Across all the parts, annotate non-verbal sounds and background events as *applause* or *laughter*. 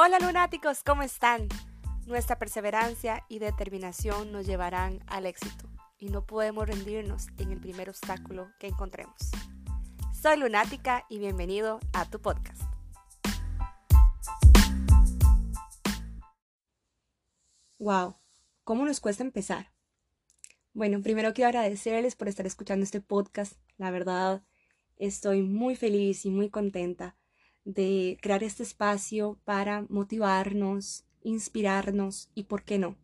Hola lunáticos, ¿cómo están? Nuestra perseverancia y determinación nos llevarán al éxito y no podemos rendirnos en el primer obstáculo que encontremos. Soy lunática y bienvenido a tu podcast. Wow, ¿cómo nos cuesta empezar? Bueno, primero quiero agradecerles por estar escuchando este podcast. La verdad, estoy muy feliz y muy contenta de crear este espacio para motivarnos, inspirarnos y, ¿por qué no?,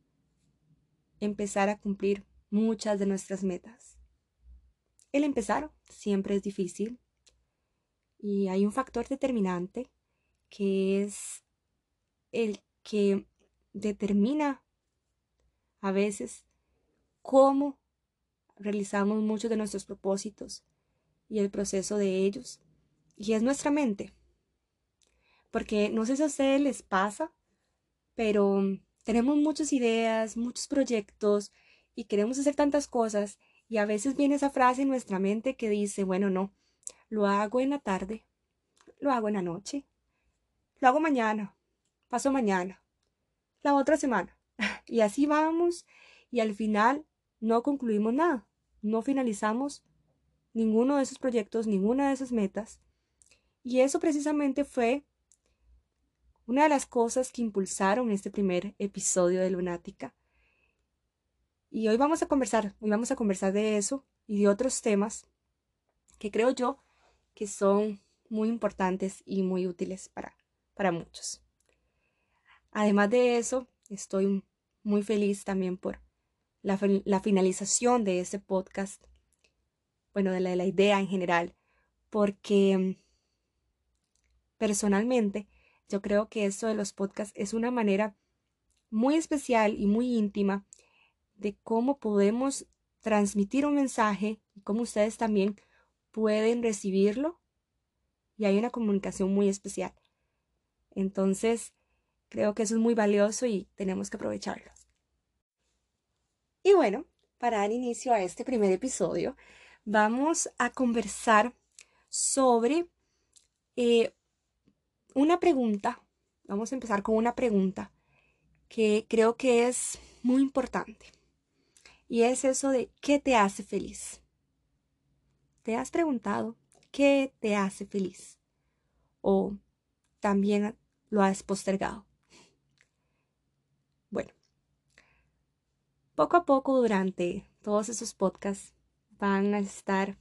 empezar a cumplir muchas de nuestras metas. El empezar siempre es difícil y hay un factor determinante que es el que determina a veces cómo realizamos muchos de nuestros propósitos y el proceso de ellos. Y es nuestra mente. Porque no sé si a ustedes les pasa, pero tenemos muchas ideas, muchos proyectos y queremos hacer tantas cosas y a veces viene esa frase en nuestra mente que dice, bueno, no, lo hago en la tarde, lo hago en la noche, lo hago mañana, paso mañana, la otra semana. *laughs* Y así vamos y al final no concluimos nada, no finalizamos ninguno de esos proyectos, ninguna de esas metas. Y eso precisamente fue una de las cosas que impulsaron este primer episodio de Lunática. Y hoy vamos a conversar, hoy vamos a conversar de eso y de otros temas que creo yo que son muy importantes y muy útiles para, para muchos. Además de eso, estoy muy feliz también por la, la finalización de este podcast, bueno, de la, de la idea en general, porque personalmente yo creo que esto de los podcasts es una manera muy especial y muy íntima de cómo podemos transmitir un mensaje y cómo ustedes también pueden recibirlo y hay una comunicación muy especial. Entonces, creo que eso es muy valioso y tenemos que aprovecharlo. Y bueno, para dar inicio a este primer episodio, vamos a conversar sobre eh, una pregunta, vamos a empezar con una pregunta que creo que es muy importante. Y es eso de ¿qué te hace feliz? ¿Te has preguntado qué te hace feliz? ¿O también lo has postergado? Bueno, poco a poco durante todos esos podcasts van a estar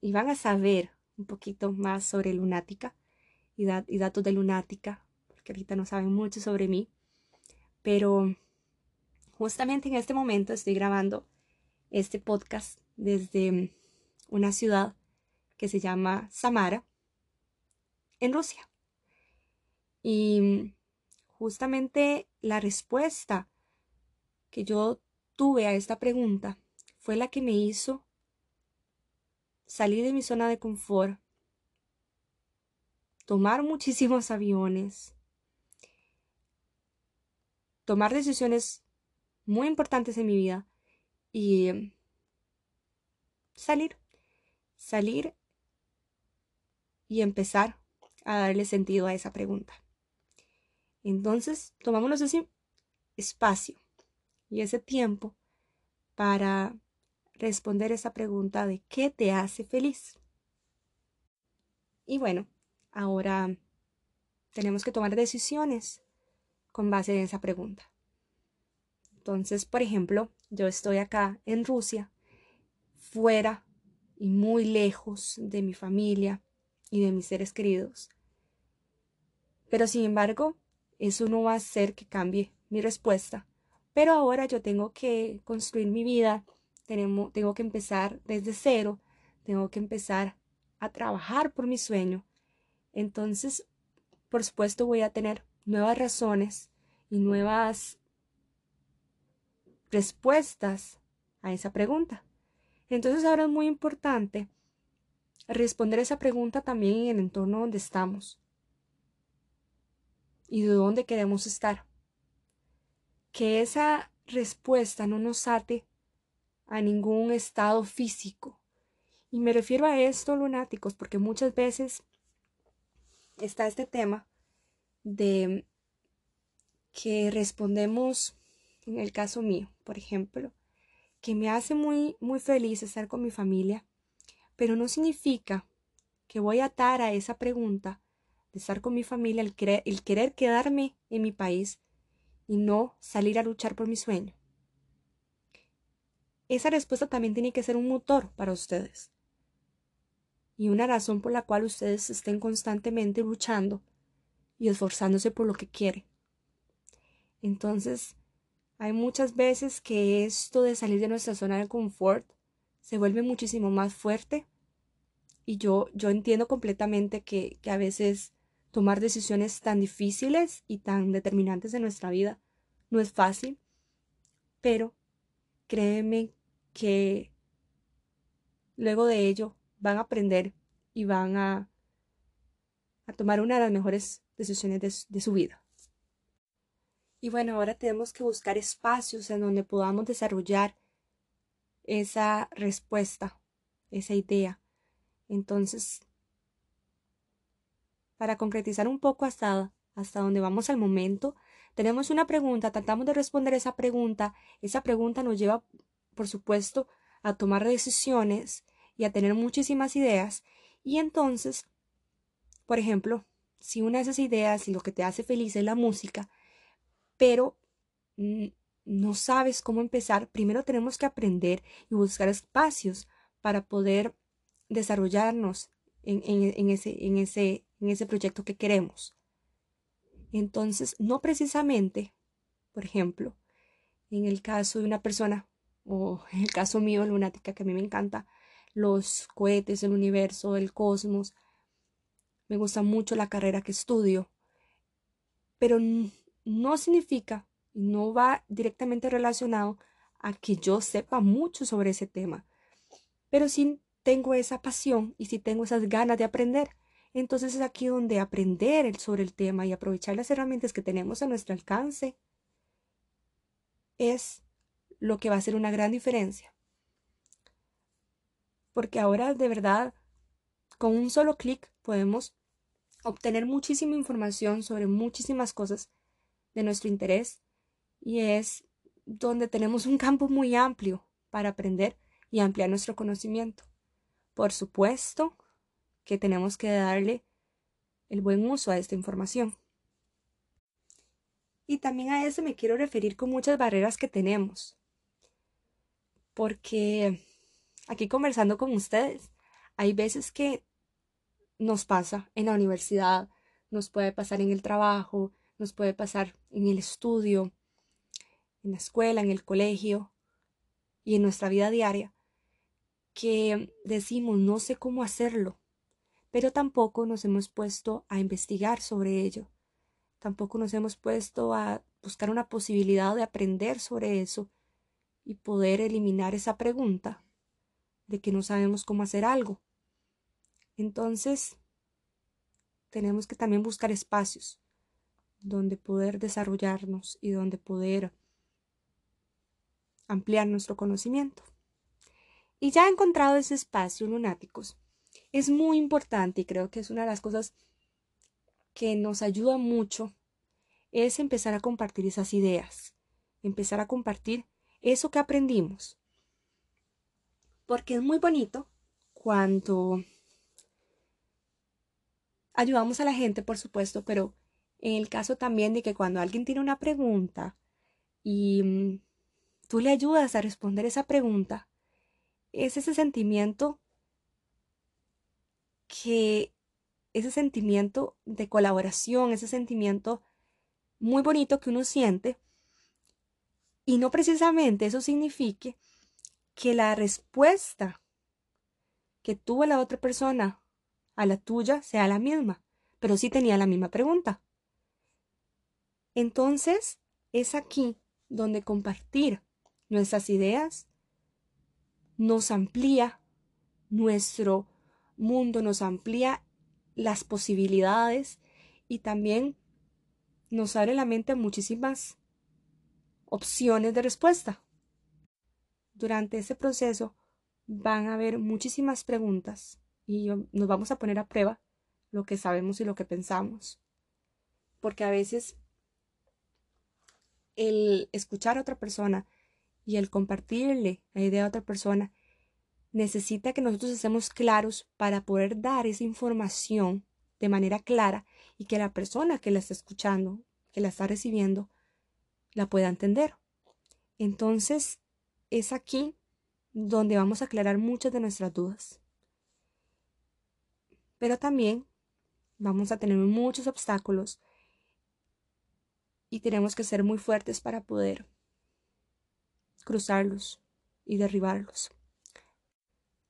y van a saber un poquito más sobre lunática y, y datos de lunática, porque ahorita no saben mucho sobre mí, pero justamente en este momento estoy grabando este podcast desde una ciudad que se llama Samara, en Rusia. Y justamente la respuesta que yo tuve a esta pregunta fue la que me hizo salir de mi zona de confort, tomar muchísimos aviones, tomar decisiones muy importantes en mi vida y em, salir, salir y empezar a darle sentido a esa pregunta. Entonces, tomámonos ese espacio y ese tiempo para responder esa pregunta de qué te hace feliz. Y bueno, ahora tenemos que tomar decisiones con base en esa pregunta. Entonces, por ejemplo, yo estoy acá en Rusia, fuera y muy lejos de mi familia y de mis seres queridos. Pero sin embargo, eso no va a hacer que cambie mi respuesta. Pero ahora yo tengo que construir mi vida tengo que empezar desde cero, tengo que empezar a trabajar por mi sueño. Entonces, por supuesto, voy a tener nuevas razones y nuevas respuestas a esa pregunta. Entonces ahora es muy importante responder esa pregunta también en el entorno donde estamos y de dónde queremos estar. Que esa respuesta no nos ate a ningún estado físico. Y me refiero a esto, lunáticos, porque muchas veces está este tema de que respondemos, en el caso mío, por ejemplo, que me hace muy, muy feliz estar con mi familia, pero no significa que voy a atar a esa pregunta de estar con mi familia el querer, el querer quedarme en mi país y no salir a luchar por mi sueño. Esa respuesta también tiene que ser un motor para ustedes y una razón por la cual ustedes estén constantemente luchando y esforzándose por lo que quieren. Entonces, hay muchas veces que esto de salir de nuestra zona de confort se vuelve muchísimo más fuerte y yo, yo entiendo completamente que, que a veces tomar decisiones tan difíciles y tan determinantes de nuestra vida no es fácil, pero créeme que luego de ello van a aprender y van a, a tomar una de las mejores decisiones de, su vida. Y bueno, ahora tenemos que buscar espacios en donde podamos desarrollar esa respuesta, esa idea. Entonces, para concretizar un poco hasta, hasta donde vamos al momento, tenemos una pregunta, tratamos de responder esa pregunta, esa pregunta nos lleva, por supuesto, a tomar decisiones y a tener muchísimas ideas, y entonces, por ejemplo, si una de esas ideas y lo que te hace feliz es la música, pero no sabes cómo empezar, primero tenemos que aprender y buscar espacios para poder desarrollarnos en, ese, en, ese, en ese proyecto que queremos. Entonces, no precisamente, por ejemplo, en el caso de una persona, o *laughs* en el caso mío, lunática, que a mí me encanta, los cohetes, el universo, el cosmos, me gusta mucho la carrera que estudio, pero no significa no va directamente relacionado a que yo sepa mucho sobre ese tema, pero sí tengo esa pasión y sí tengo esas ganas de aprender. Entonces es aquí donde aprender sobre el tema y aprovechar las herramientas que tenemos a nuestro alcance es lo que va a hacer una gran diferencia. Porque ahora de verdad, con un solo clic podemos obtener muchísima información sobre muchísimas cosas de nuestro interés y es donde tenemos un campo muy amplio para aprender y ampliar nuestro conocimiento. Por supuesto, que tenemos que darle el buen uso a esta información. Y también a eso me quiero referir con muchas barreras que tenemos. Porque aquí conversando con ustedes, hay veces que nos pasa en la universidad, nos puede pasar en el trabajo, nos puede pasar en el estudio, en la escuela, en el colegio y en nuestra vida diaria, que decimos no sé cómo hacerlo, pero tampoco nos hemos puesto a investigar sobre ello. Tampoco nos hemos puesto a buscar una posibilidad de aprender sobre eso y poder eliminar esa pregunta de que no sabemos cómo hacer algo. Entonces, tenemos que también buscar espacios donde poder desarrollarnos y donde poder ampliar nuestro conocimiento. Y ya encontrado ese espacio, lunáticos, es muy importante y creo que es una de las cosas que nos ayuda mucho es empezar a compartir esas ideas, empezar a compartir eso que aprendimos. Porque es muy bonito cuando ayudamos a la gente, por supuesto, pero en el caso también de que cuando alguien tiene una pregunta y mm, tú le ayudas a responder esa pregunta, es ese sentimiento que ese sentimiento de colaboración, ese sentimiento muy bonito que uno siente, y no precisamente eso signifique que la respuesta que tuvo la otra persona a la tuya sea la misma, pero sí tenía la misma pregunta. Entonces, es aquí donde compartir nuestras ideas nos amplía nuestro mundo, nos amplía las posibilidades y también nos abre la mente a muchísimas opciones de respuesta. Durante ese proceso van a haber muchísimas preguntas y nos vamos a poner a prueba lo que sabemos y lo que pensamos. porque a veces el escuchar a otra persona y el compartirle la idea a otra persona necesita que nosotros estemos claros para poder dar esa información de manera clara y que la persona que la está escuchando, que la está recibiendo, la pueda entender. Entonces, es aquí donde vamos a aclarar muchas de nuestras dudas. Pero también vamos a tener muchos obstáculos y tenemos que ser muy fuertes para poder cruzarlos y derribarlos.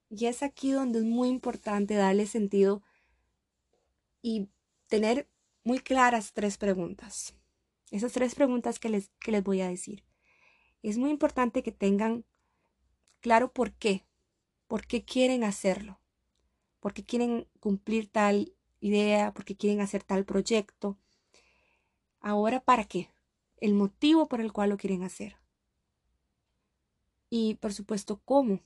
Y es aquí donde es muy importante darle sentido y tener muy claras tres preguntas. Esas tres preguntas que les, que les voy a decir. Es muy importante que tengan claro por qué, por qué quieren hacerlo, por qué quieren cumplir tal idea, por qué quieren hacer tal proyecto. Ahora, ¿para qué? El motivo por el cual lo quieren hacer. Y, por supuesto, cómo.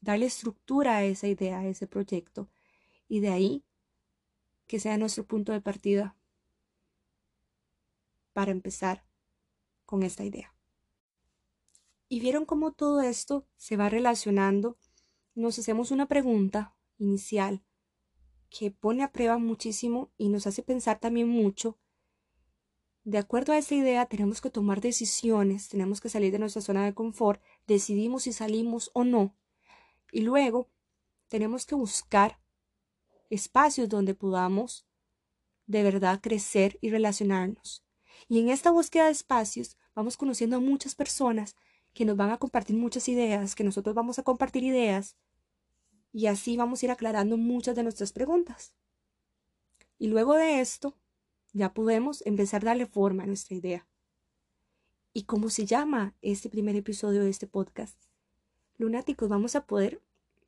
Darle estructura a esa idea, a ese proyecto. Y de ahí que sea nuestro punto de partida para empezar con esta idea. Y vieron cómo todo esto se va relacionando. Nos hacemos una pregunta inicial que pone a prueba muchísimo y nos hace pensar también mucho. De acuerdo a esta idea, tenemos que tomar decisiones, tenemos que salir de nuestra zona de confort, decidimos si salimos o no. Y luego tenemos que buscar espacios donde podamos de verdad crecer y relacionarnos. Y en esta búsqueda de espacios vamos conociendo a muchas personas que nos van a compartir muchas ideas, que nosotros vamos a compartir ideas y así vamos a ir aclarando muchas de nuestras preguntas. Y luego de esto, ya podemos empezar a darle forma a nuestra idea. Y como se llama este primer episodio de este podcast, lunáticos, vamos a poder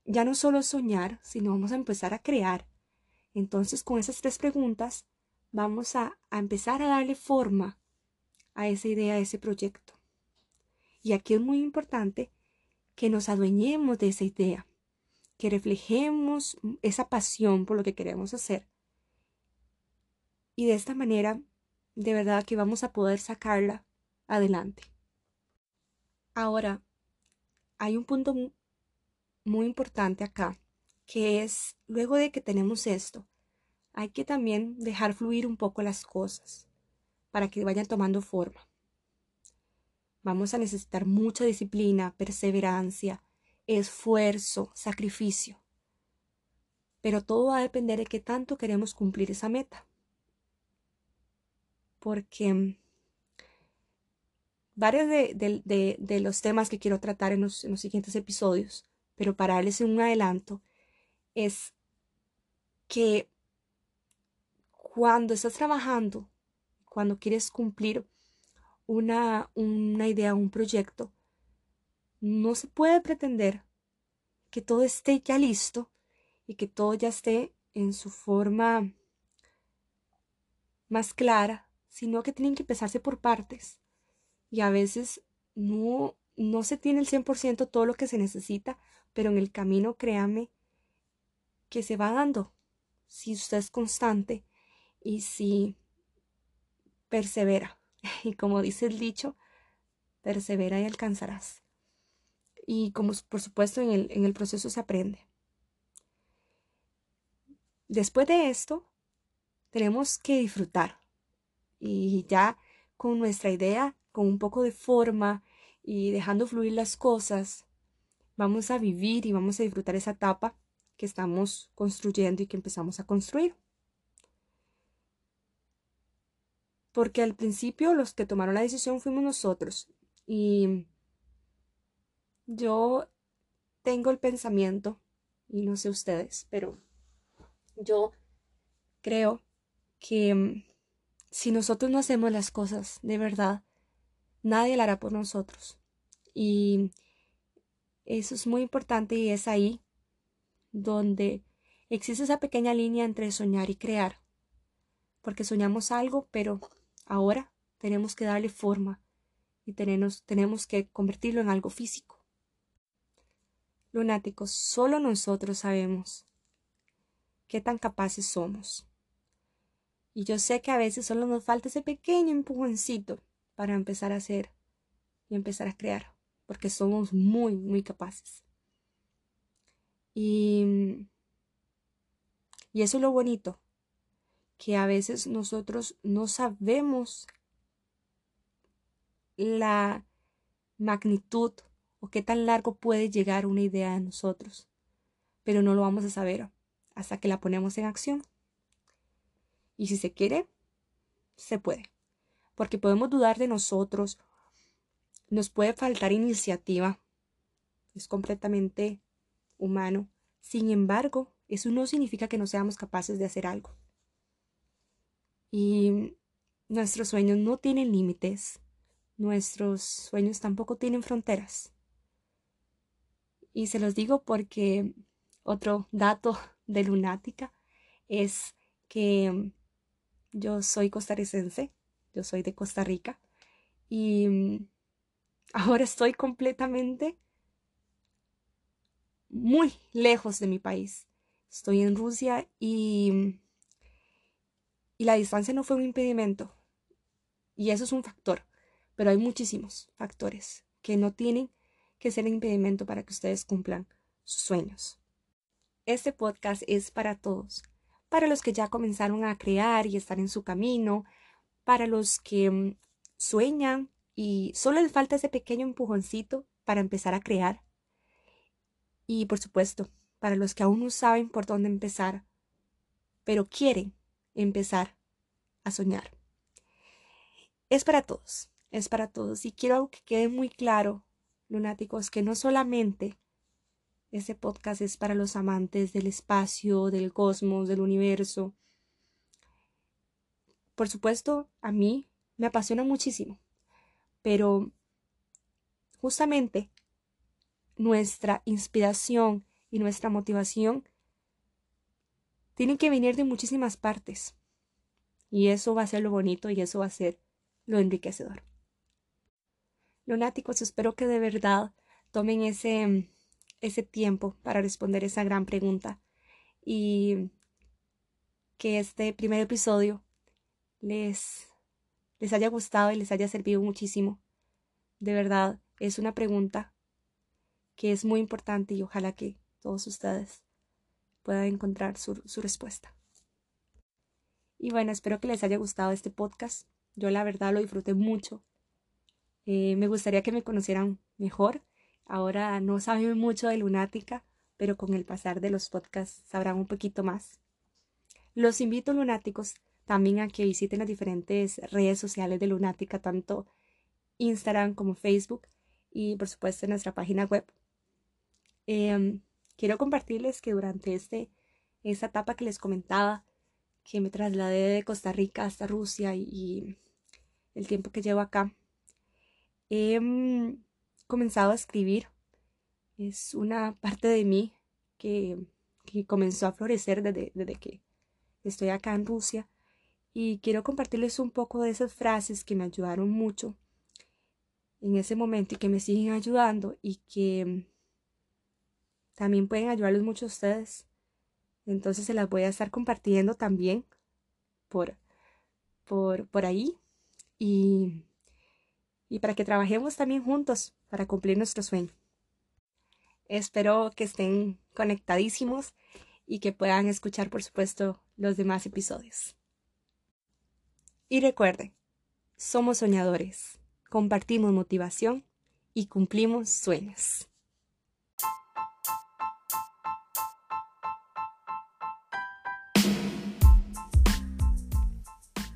ya no solo soñar, sino vamos a empezar a crear. Entonces, con esas tres preguntas, vamos a, a empezar a darle forma a esa idea, a ese proyecto. Y aquí es muy importante que nos adueñemos de esa idea, que reflejemos esa pasión por lo que queremos hacer. Y de esta manera, de verdad que vamos a poder sacarla adelante. Ahora, hay un punto muy importante acá, que es, luego de que tenemos esto, hay que también dejar fluir un poco las cosas para que vayan tomando forma. Vamos a necesitar mucha disciplina, perseverancia, esfuerzo, sacrificio. Pero todo va a depender de qué tanto queremos cumplir esa meta. Porque mm, varios de, los temas que quiero tratar en los, en los siguientes episodios, pero para darles un adelanto, es que cuando estás trabajando, cuando quieres cumplir una, una idea, un proyecto, no se puede pretender que todo esté ya listo y que todo ya esté en su forma más clara, sino que tienen que empezarse por partes. Y a veces no, no se tiene el 100% todo lo que se necesita, pero en el camino, créame, que se va dando si usted es constante y si persevera. *laughs* Y como dice el dicho, persevera y alcanzarás. Y como por supuesto en el, en el proceso se aprende. Después de esto, tenemos que disfrutar. Y ya con nuestra idea, con un poco de forma y dejando fluir las cosas, vamos a vivir y vamos a disfrutar esa etapa que estamos construyendo y que empezamos a construir. Porque al principio los que tomaron la decisión fuimos nosotros y yo tengo el pensamiento, y no sé ustedes, pero yo creo que mm, si nosotros no hacemos las cosas de verdad, nadie la hará por nosotros. Y eso es muy importante y es ahí donde existe esa pequeña línea entre soñar y crear. Porque soñamos algo, pero Ahora tenemos que darle forma y tenemos, tenemos que convertirlo en algo físico. Lunáticos, solo nosotros sabemos qué tan capaces somos. Y yo sé que a veces solo nos falta ese pequeño empujoncito para empezar a hacer y empezar a crear, porque somos muy, muy capaces. Y, y eso es lo bonito, que a veces nosotros no sabemos la magnitud o qué tan largo puede llegar una idea a nosotros, pero no lo vamos a saber hasta que la ponemos en acción. Y si se quiere, se puede, porque podemos dudar de nosotros, nos puede faltar iniciativa, es completamente humano. Sin embargo, eso no significa que no seamos capaces de hacer algo. Y nuestros sueños no tienen límites, nuestros sueños tampoco tienen fronteras. Y se los digo porque otro dato *laughs* de lunática es que yo soy costarricense, yo soy de Costa Rica y *laughs* ahora estoy completamente muy lejos de mi país. Estoy en Rusia y, y la distancia no fue un impedimento. Y eso es un factor. Pero hay muchísimos factores que no tienen que ser impedimento para que ustedes cumplan sus sueños. Este podcast es para todos, para los que ya comenzaron a crear y están en su camino, para los que mm, sueñan y solo les falta ese pequeño empujoncito para empezar a crear. Y por supuesto, para los que aún no saben por dónde empezar, pero quieren empezar a soñar. Es para todos es para todos. Y quiero que quede muy claro, lunáticos, que no solamente este podcast es para los amantes del espacio, del cosmos, del universo. Por supuesto, a mí me apasiona muchísimo, pero justamente nuestra inspiración y nuestra motivación tienen que venir de muchísimas partes. Y eso va a ser lo bonito y eso va a ser lo enriquecedor. Lunáticos, espero que de verdad tomen ese, ese tiempo para responder esa gran pregunta y que este primer episodio les, les haya gustado y les haya servido muchísimo. De verdad, es una pregunta que es muy importante y ojalá que todos ustedes puedan encontrar su, su respuesta. Y bueno, espero que les haya gustado este podcast. Yo la verdad lo disfruté mucho eh, me gustaría que me conocieran mejor. Ahora no saben mucho de Lunática, pero con el pasar de los podcasts sabrán un poquito más. Los invito, lunáticos, también a que visiten las diferentes redes sociales de Lunática, tanto Instagram como Facebook y por supuesto nuestra página web. Em, quiero compartirles que durante este, esta etapa que les comentaba, que me trasladé de Costa Rica hasta Rusia y el tiempo que llevo acá, he mm, comenzado a escribir. Es una parte de mí que, comenzó a florecer desde, desde que estoy acá en Rusia. Y quiero compartirles un poco de esas frases que me ayudaron mucho en ese momento y que me siguen ayudando y que también pueden ayudarles mucho ustedes. Entonces se las voy a estar compartiendo también por, por, por ahí. Y y para que trabajemos también juntos para cumplir nuestro sueño. Espero que estén conectadísimos y que puedan escuchar, por supuesto, los demás episodios. Y recuerden, somos soñadores, compartimos motivación y cumplimos sueños.